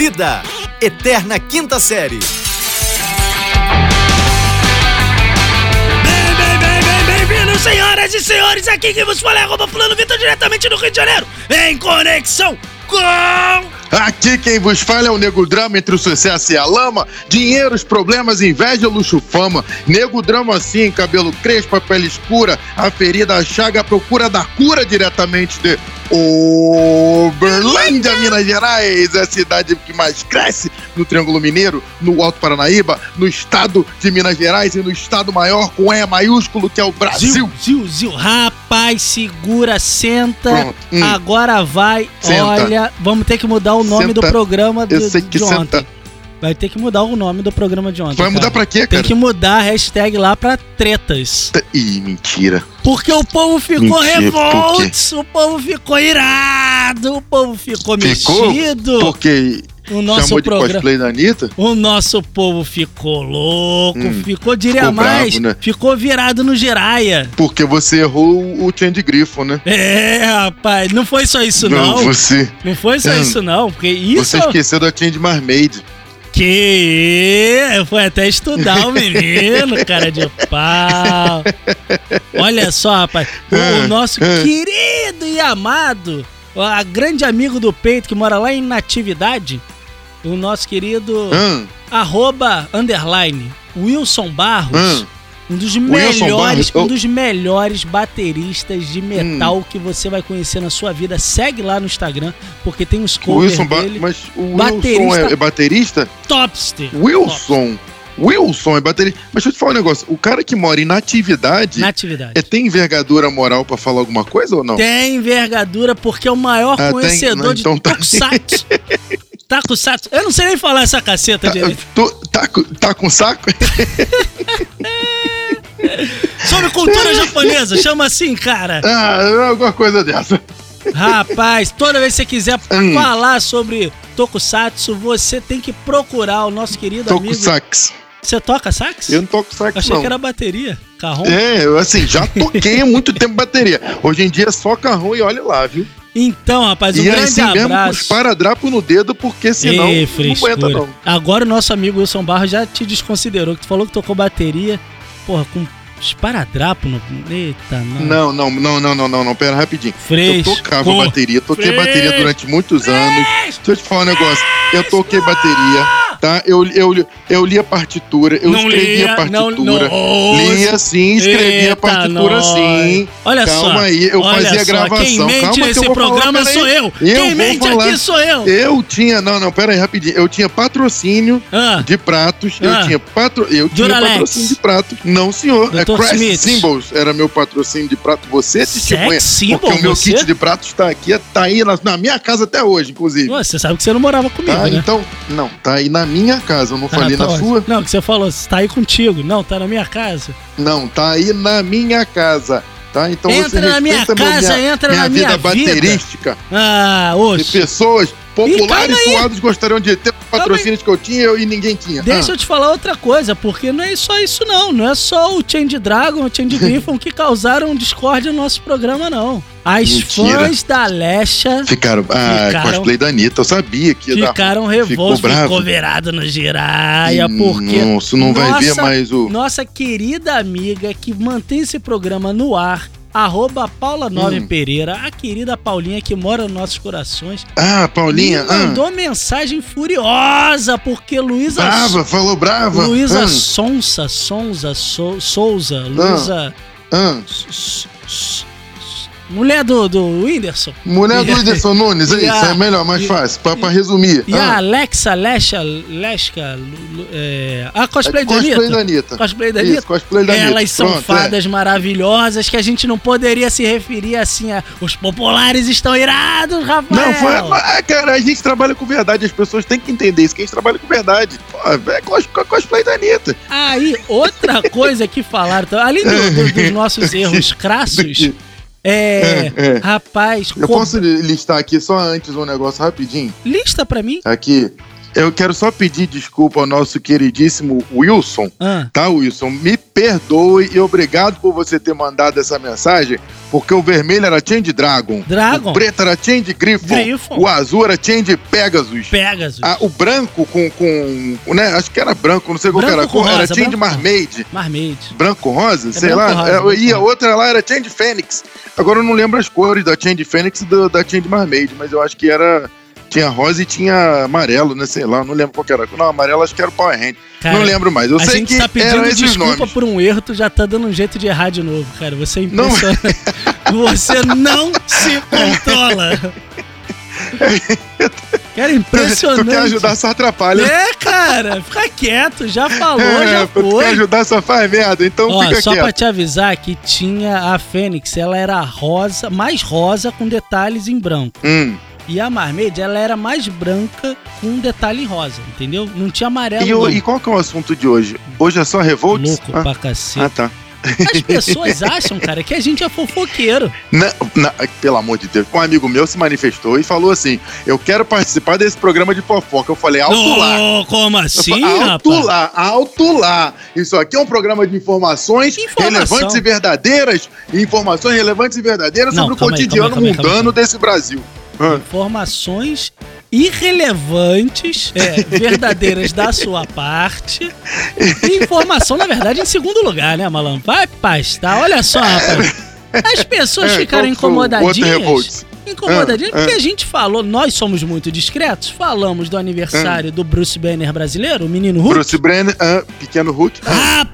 Vida, Eterna Quinta Série. Bem, bem, bem, bem, bem-vindos, senhoras e senhores. Aqui quem vos fala é arroba fulano Vitor, diretamente do Rio de Janeiro, em conexão com... Aqui quem vos fala é o Nego Drama entre o sucesso e a lama. Dinheiros, problemas, inveja, luxo, fama. Nego Drama assim, cabelo crespo, pele escura, a ferida, a chaga, a procura da cura diretamente de Uberlândia, Minas Gerais. É a cidade que mais cresce no Triângulo Mineiro, no Alto Paranaíba, no estado de Minas Gerais e no estado maior com E maiúsculo que é o Brasil. Zil, zil, zil. Rapaz, segura, senta. Hum. Agora vai. Senta. Olha, vamos ter que mudar o nome do Senta. programa do, Eu sei que de ontem. senta. Vai ter que mudar o nome do programa de ontem. Vai cara. mudar pra quê, Tem cara? que mudar a hashtag lá pra tretas. Ih, mentira. Porque o povo ficou revoltos, o povo ficou irado, o povo ficou, Ficou? mexido. Porque O nosso chamou de programa. cosplay da Anitta? O nosso povo ficou louco, Hum, ficou, diria ficou mais, bravo, né? ficou virado no giraia. Porque você errou o Change Grifo, né? É, rapaz, não foi só isso não. Não, você, foi só Hum. isso não, porque isso você esqueceu da Change Marmaid. que eu fui até estudar o menino, cara de pau. Olha só, rapaz, o, o Hum, nosso hum. querido e amado, a grande amigo do peito que mora lá em Natividade, o nosso querido Hum, arroba underline Wilson Barros, Hum. um dos melhores, um dos melhores bateristas de metal que você vai conhecer na sua vida. Segue lá no Instagram, porque tem o covers Wilson, Ba- dele. mas o Baterista. Wilson é, é baterista? Topster. Wilson, Wilson é baterista. Mas deixa eu te falar um negócio. O cara que mora em natividade Natividade. é, tem envergadura moral pra falar alguma coisa ou não? Tem envergadura porque é o maior Ah, conhecedor Não, de então tá. Tokusatsu. Tokusatsu. Eu não sei nem falar essa caceta Tá, direito. tô- tá, com- tá com saco? Sobre cultura japonesa, chama assim, cara. ah, alguma coisa dessa. Rapaz, toda vez que você quiser Hum. falar sobre Tokusatsu, você tem que procurar o nosso querido com amigo. sax. Você toca sax? Eu não toco sax, Achei não. que era bateria. Carrom. É, eu assim, já toquei há muito tempo bateria. Hoje em dia é só carrão e olha lá, viu? Então, rapaz, um e grande assim mesmo com os abraço. paradrapo no dedo, porque senão Ê, não aguenta não. Agora o nosso amigo Wilson Barros já te desconsiderou, que tu falou que tocou bateria, porra, com esparadrapo no... Eita, não. Não, não, não, não, não, não, não, pera rapidinho. Fresco. Eu tocava bateria, toquei Fresco. bateria durante muitos anos. Deixa eu te falar um negócio. Eu toquei bateria, tá? Eu, eu, eu li a partitura, eu Não escrevi lia, a partitura. não- não- Lia sim, escrevia Eita, a partitura nós. sim. Olha Calma só. aí, eu fazia só, gravação. Quem mente Calma que nesse eu vou programa falar, sou eu. Eu Quem mente falar. aqui sou eu. Eu tinha, não, não, pera aí, rapidinho. Eu tinha patrocínio Ah, de pratos, Ah. eu tinha patro, eu tinha patrocínio de prato. Não, senhor. Dr. É Crash Smith. Symbols era meu patrocínio de prato. Você é testemunha. Sex porque o meu você? kit de pratos tá aqui, tá aí na, na minha casa até hoje, inclusive. Pô, você sabe que você não morava comigo, Tá, né? então, não, tá aí na minha casa, eu não Ah, falei tá na ótimo. sua. Não, que você falou, tá aí contigo. Não, tá na minha casa. Não, tá aí na minha casa. Tá? Então Entra você na minha casa, minha, entra minha na minha vida. baterística. Ah, De oxe. pessoas populares suados gostariam de ter patrocínios que eu tinha e ninguém tinha. Deixa Ah. eu te falar outra coisa, porque não é só isso não, não é só o Change Dragon, o Change Griffon que causaram discórdia no nosso programa não. As Mentira. fãs da Lesha Ficaram. Ah, Ficaram- cosplay da Anitta. Eu sabia que ia dar. ficaram Ficou revoltos, ficou virado no giraia, Ih, porque Nossa, não vai ver Nossa- mais o. nossa querida amiga que mantém esse programa no ar, arroba Paula Nove Hum. Pereira, a querida Paulinha que mora nos nossos corações, Ah, Paulinha. me Ah, mandou mensagem furiosa, porque Luísa brava, falou brava. Luísa Ah, Sonsa, Sonza, Sou- Souza, Luísa. ah. S- s- s- Mulher do, do Whindersson. Mulher do E- Whindersson Nunes, é e isso, a- é melhor, mais e- fácil, pra, pra resumir. E a Ah, Alexa Lesha, Lesca, é, a cosplay, da cosplay Anitta. da Anitta. Cosplay da Isso, Anitta. cosplay da Anitta. Elas são Pronto, é. fadas maravilhosas que a gente não poderia se referir assim a. Os populares estão irados, Rafael. Não, foi. Cara, a gente trabalha com verdade, as pessoas têm que entender isso, que a gente trabalha com verdade. Pô, é cos- cosplay da Anitta. Aí, outra coisa que falaram, tá? além do- do- dos nossos erros crassos, é. É, é. Rapaz, Eu co- posso listar aqui só antes um negócio rapidinho? lista pra mim. Aqui. Eu quero só pedir desculpa ao nosso queridíssimo Wilson. Ah, Tá, Wilson? Me perdoe e obrigado por você ter mandado essa mensagem, porque o vermelho era Change Dragon. Dragon. O preto era Change Griffon. Griffon. O azul era Change Pegasus. Pegasus. Ah, o branco com, com. né? Acho que era branco, não sei qual Branco era a cor. Era rosa, Change branco com- Marmaid. Marmaid. Branco rosa, sei branco lá. rosa, É, e a outra lá era Change Fênix. Agora eu não lembro as cores da Change Fênix e do- da Change Marmaid, mas eu acho que era. Tinha rosa e tinha amarelo, né? Sei lá, não lembro qual que era. Não, amarelo acho que era o Power Hand. Cara, não lembro mais. Eu a sei gente que tá pedindo desculpa nomes. por um erro, tu já tá dando um jeito de errar de novo, cara. Você é Não. impressionante. Você não se controla. Cara, Tu impressionante. quer ajudar, só atrapalha. É, cara, fica quieto, já falou, É, já tu quer foi. ajudar, só faz merda. Então Ó, fica só quieto. pra te avisar que tinha a Fênix, ela era rosa, mais rosa com detalhes em branco. Hum. E a Marmaid, ela era mais branca com um detalhe rosa, entendeu? Não tinha amarelo. E, o- e qual que é o assunto de hoje? Hoje é só Revolt? Louco ah, pra cacete. ah, tá. As pessoas acham, cara, que a gente é fofoqueiro. Não, não, pelo amor de Deus. Um amigo meu se manifestou e falou assim: Eu quero participar desse programa de fofoca. Eu falei, alto lá. Como assim, falei, alto rapaz? lá, alto lá. Isso aqui é um programa de informações Informação. relevantes e verdadeiras. Informações relevantes e verdadeiras Não, sobre calma o aí, cotidiano calma aí, calma aí, mundano desse Brasil. Informações irrelevantes, é, verdadeiras da sua parte. E informação, na verdade, em segundo lugar, né, malandro? Vai pastar, olha só, rapaz. As pessoas É, ficaram incomodadinhas. Incomodadinhas, Ah, porque ah. a gente falou, nós somos muito discretos, falamos do aniversário do Bruce Banner brasileiro, o menino Hulk. Bruce Brenner, ah, Pequeno Hulk. Ah,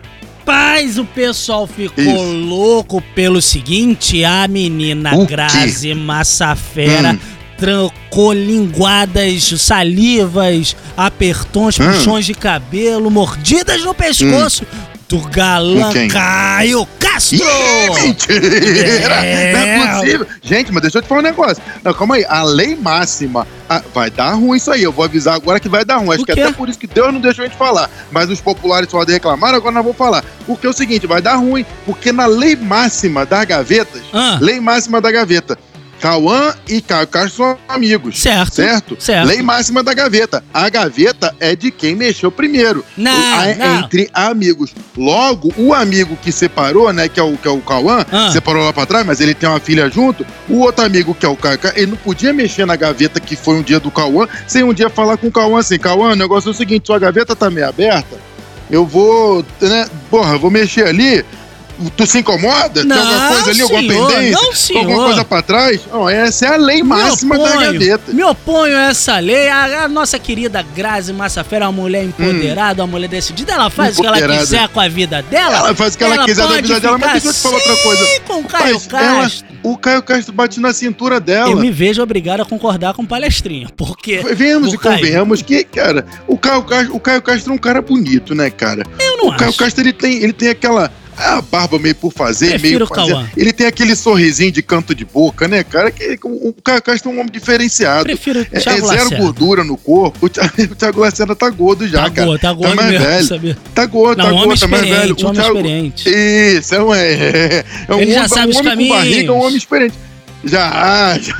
Rapaz, o pessoal ficou Isso. louco pelo seguinte: a menina O quê? Grazi Massafera Hum. Trancou linguadas, salivas, apertões, Hum. puxões de cabelo, mordidas no pescoço do galã? Caio Castro! Ih, mentira! É. Não é possível. Gente, mas deixa eu te falar um negócio. Não, calma aí. A lei máxima. ah, vai dar ruim isso aí. Eu vou avisar agora que vai dar ruim. Acho que quê? até por isso que Deus não deixou a gente falar. Mas os populares podem reclamar, agora nós vamos falar. Porque é o seguinte, vai dar ruim. Porque na lei máxima das gavetas, Ah, lei máxima da gaveta, Cauã e Caio Castro são amigos. certo. Certo? Certo. Lei máxima da gaveta. A gaveta é de quem mexeu primeiro. Não, A- não. Entre amigos. Logo, o amigo que separou, né, que é o, que é o Cauã, Ah. separou lá pra trás, mas ele tem uma filha junto. O outro amigo, que é o Caio, ele não podia mexer na gaveta que foi um dia do Cauã, sem um dia falar com o Cauã assim: Cauã, o negócio é o seguinte, sua gaveta tá meio aberta. Eu vou, né, porra, vou mexer ali. Tu se incomoda? Não, tem alguma coisa ali, alguma senhor, pendência? não, senhor. Alguma coisa pra trás? Não, essa é a lei máxima me da oponho, gaveta. Me oponho a essa lei. A, a nossa querida Grazi Massafera é uma mulher empoderada, uma mulher decidida. Ela faz o que ela quiser com a vida dela. Ela faz o que ela quiser da pode vida dela, mas deixa eu te falar outra coisa. Com o Caio ela- Castro. o Caio Castro bate na cintura dela. Eu me vejo obrigado a concordar com palestrinha. Porque Venhamos o e Caio- convenhamos que, cara, o Caio, Castro, o Caio Castro é um cara bonito, né, cara? eu não o Caio acho. Castro, ele tem, ele tem aquela a barba meio por fazer, Prefiro meio fazer. Cauã. Ele tem aquele sorrisinho de canto de boca, né, cara? Que, o, Caio Castro é um homem diferenciado. Prefiro o É, é zero Lacerda. gordura no corpo. O Thiago, o Thiago Lacerda tá gordo já, Tá cara. gordo, tá gordo mais mesmo, velho. sabia? Tá gordo, Não, tá gordo, tá mais velho. O homem Thiago- experiente. Isso, é um, é, é um Ele já homem, sabe um os homem com barriga, um homem experiente. Já, já.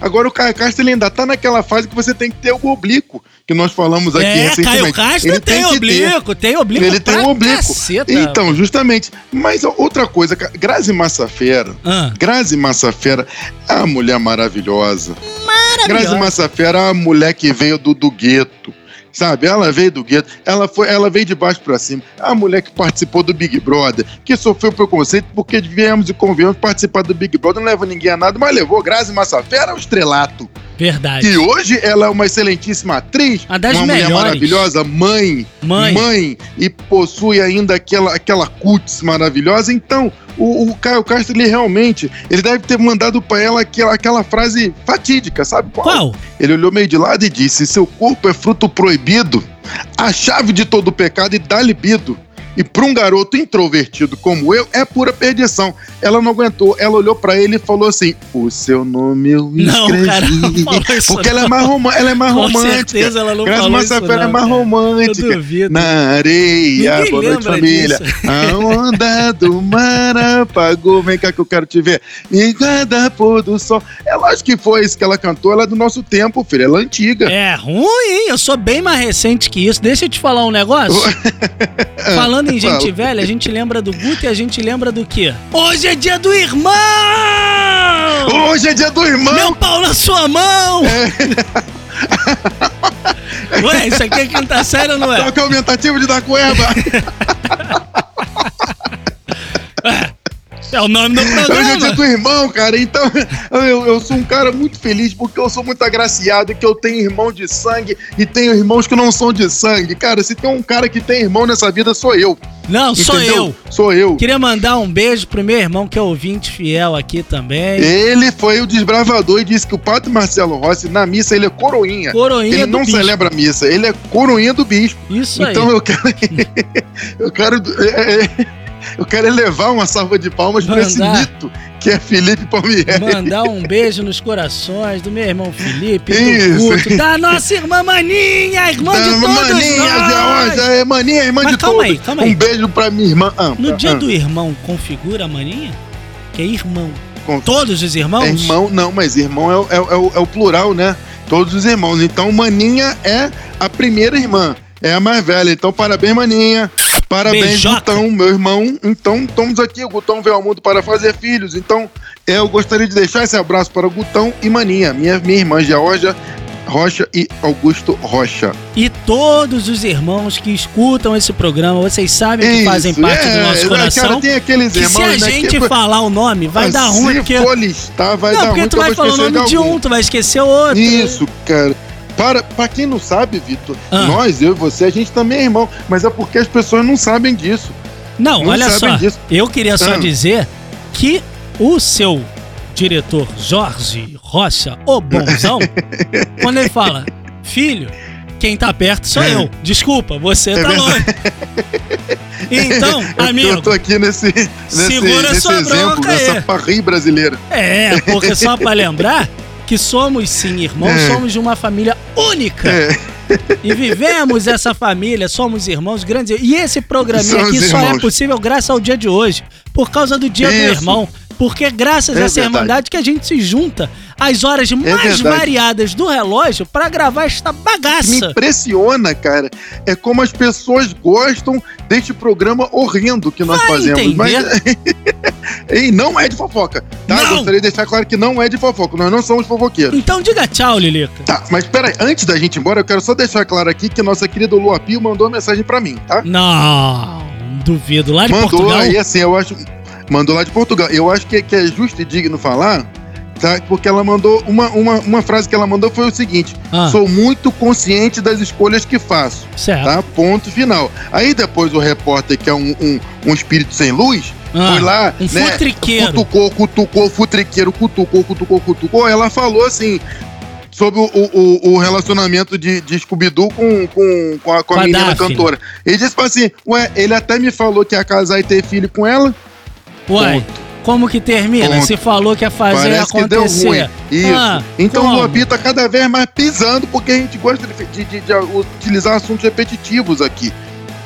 Agora o Caio Castro ele ainda tá naquela fase que você tem que ter o oblíquo, que nós falamos aqui É, recentemente. Caio Castro Ele tem, ter. oblíquo, tem oblíquo Ele tem um oblíquo. caceta. Então, justamente. Mas outra coisa, Grazi Massafera. Ah, Grazi Massafera é uma mulher maravilhosa. Grazi maravilhosa. Massafera é uma mulher que veio do, do gueto. Sabe, ela veio do gueto, ela, foi, ela veio de baixo pra cima. É a mulher que participou do Big Brother, que sofreu preconceito porque viemos e convenhamos participar do Big Brother, não leva ninguém a nada, mas levou Grazi Massafera ao estrelato. Verdade. E hoje ela é uma excelentíssima atriz, Uma uma mulher melhores. maravilhosa, mãe, Mãe. e possui ainda aquela, aquela cutis maravilhosa. Então, o, o Caio Castro, ele realmente, ele deve ter mandado pra ela aquela, aquela frase fatídica, sabe qual? Qual? Ele olhou meio de lado e disse: Seu corpo é fruto proibido, a chave de todo pecado e dá libido. E para um garoto introvertido como eu, é pura perdição. Ela não aguentou. Ela olhou para ele e falou assim: O seu nome eu Não, escrevi. cara, não isso Porque ela é não. mais, roma- ela é mais Com romântica. certeza ela não Graça falou isso é não, mais cara. romântica. Na areia, Ninguém boa noite, família. disso. A onda do mar apagou. Vem cá que eu quero te ver. E cada pôr do sol. É lógico que foi isso que ela cantou. Ela é do nosso tempo, filho. Ela é antiga. É ruim, hein? Eu sou bem mais recente que isso. Deixa eu te falar um negócio. Falando em gente velha, a gente lembra do Guto e a gente lembra do quê? Hoje é dia do irmão! Hoje é dia do irmão. Meu pau na sua mão! Ué, isso aqui é quinta série não é? Toca aumentativo de da cueva. É o nome do Hoje é dia programa. do irmão, cara. Então, eu, eu sou um cara muito feliz porque eu sou muito agraciado que eu tenho irmão de sangue e tenho irmãos que não são de sangue. Cara, se tem um cara que tem irmão nessa vida, sou eu. Não, sou entendeu? eu. Sou eu. Queria mandar um beijo pro meu irmão, que é ouvinte fiel aqui também. Ele foi o desbravador e disse que o padre Marcelo Rossi, na missa, ele é coroinha. Coroinha ele não bispo. celebra a missa, ele é coroinha do bispo. Isso então aí. eu quero. eu quero. É, é, eu quero elevar uma salva de palmas pra esse mito que é Felipe Palmieri. Mandar um beijo nos corações do meu irmão Felipe, Isso. do Guto, da nossa irmã Maninha, irmã de todos maninha, nós. já, é maninha, irmã Mas de calma todos. aí, calma aí. Um beijo pra minha irmã. Ah, No dia ah. do irmão, configura a Maninha? Que é irmão. Com- Todos os irmãos? É irmão, não, mas irmão é, é é o, é o plural, né? Todos os irmãos. Então, Maninha é a primeira irmã, é a mais velha. Então, parabéns, Maninha. Parabéns, Beijoca. Gutão, meu irmão. Então, estamos aqui. O Gutão veio ao mundo para fazer filhos. Então, eu gostaria de deixar esse abraço para o Gutão e Maninha, minha, minha irmã Georgia Rocha e Augusto Rocha. E todos os irmãos que escutam esse programa, vocês sabem que fazem Isso, parte do é, nosso é, coração. Cara, tem aqueles que irmãos, se a né, gente que- falar o nome, vai Ah, dar ruim, se porque. for listar, vai não, dar porque ruim tu vai falar o nome de algum. um, tu vai esquecer outro. Isso, cara. Para, pra quem não sabe, Vitor, Ah. nós, eu e você, a gente também é irmão, mas é porque as pessoas não sabem disso. Não, Não olha só. disso. Eu queria só Ah. dizer que o seu diretor Jorge Rocha, o bonzão, quando ele fala, filho, quem tá perto sou É. eu. Desculpa, você É tá longe. Então, Eu- amigo, Eu tô aqui nesse, nesse, segura nesse sua exemplo bronca parri brasileira. é, porque só pra lembrar que somos sim irmãos, É. somos de uma família única. É, E vivemos essa família, somos irmãos grandes. E esse programinha Somos aqui só é irmãos. possível graças ao dia de hoje, por causa do dia do Isso. irmão. Porque é graças É a essa verdade. irmandade que a gente se junta às horas mais verdade. variadas do relógio pra gravar esta me bagaça. impressiona, cara, é como as pessoas gostam deste programa horrendo que nós Vai fazemos. entender. Mas e não é de fofoca, tá? Não. Gostaria de deixar claro que não é de fofoca, nós não somos fofoqueiros. Então diga tchau, Lilica. Tá, mas peraí, antes da gente ir embora, eu quero só deixar claro aqui que nossa querida Lua Pio mandou uma mensagem pra mim, tá? Não, duvido. Lá de mandou Portugal. aí, assim, eu acho. Mandou lá de Portugal. Eu acho que, que é justo e digno falar, tá? Porque ela mandou. Uma, uma, uma frase que ela mandou foi o seguinte: Ah, Sou muito consciente das escolhas que faço, certo. tá? Ponto final. Aí depois o repórter, que é um, um, um espírito sem luz, Ah, foi lá, um né? futriqueiro. Cutucou, cutucou, futriqueiro, cutucou, cutucou, cutucou. Ela falou assim. Sobre o, o, o relacionamento de, de Scooby-Doo com, com, com a, com a menina Daphne. cantora. Ele disse assim: Ué, ele até me falou que ia casar e ter filho com ela. Uai, como que termina? Ponto. Se falou que ia fazer Parece que deu acontecer. ruim. Isso. Ah, então como? o Luapi tá cada vez mais pisando, porque a gente gosta de, de- de- de utilizar assuntos repetitivos aqui.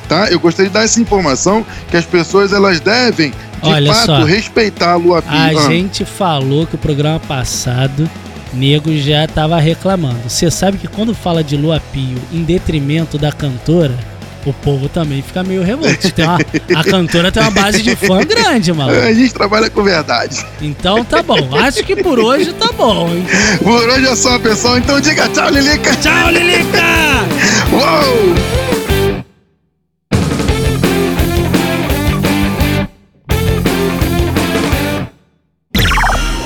Tá? Eu gostaria de dar essa informação que as pessoas elas devem, de Olha fato, só. respeitar a Luapi. A Ah, gente falou que o programa passado, nego já tava reclamando. Você sabe que quando fala de Lua Pio em detrimento da cantora, o povo também fica meio revolto. Uma- a cantora tem uma base de fã grande, mano. A gente trabalha com verdade. Então tá bom. Acho que por hoje tá bom, hein? Por hoje é só, pessoal. Então diga tchau, Lilica. Tchau, Lilica! Uou!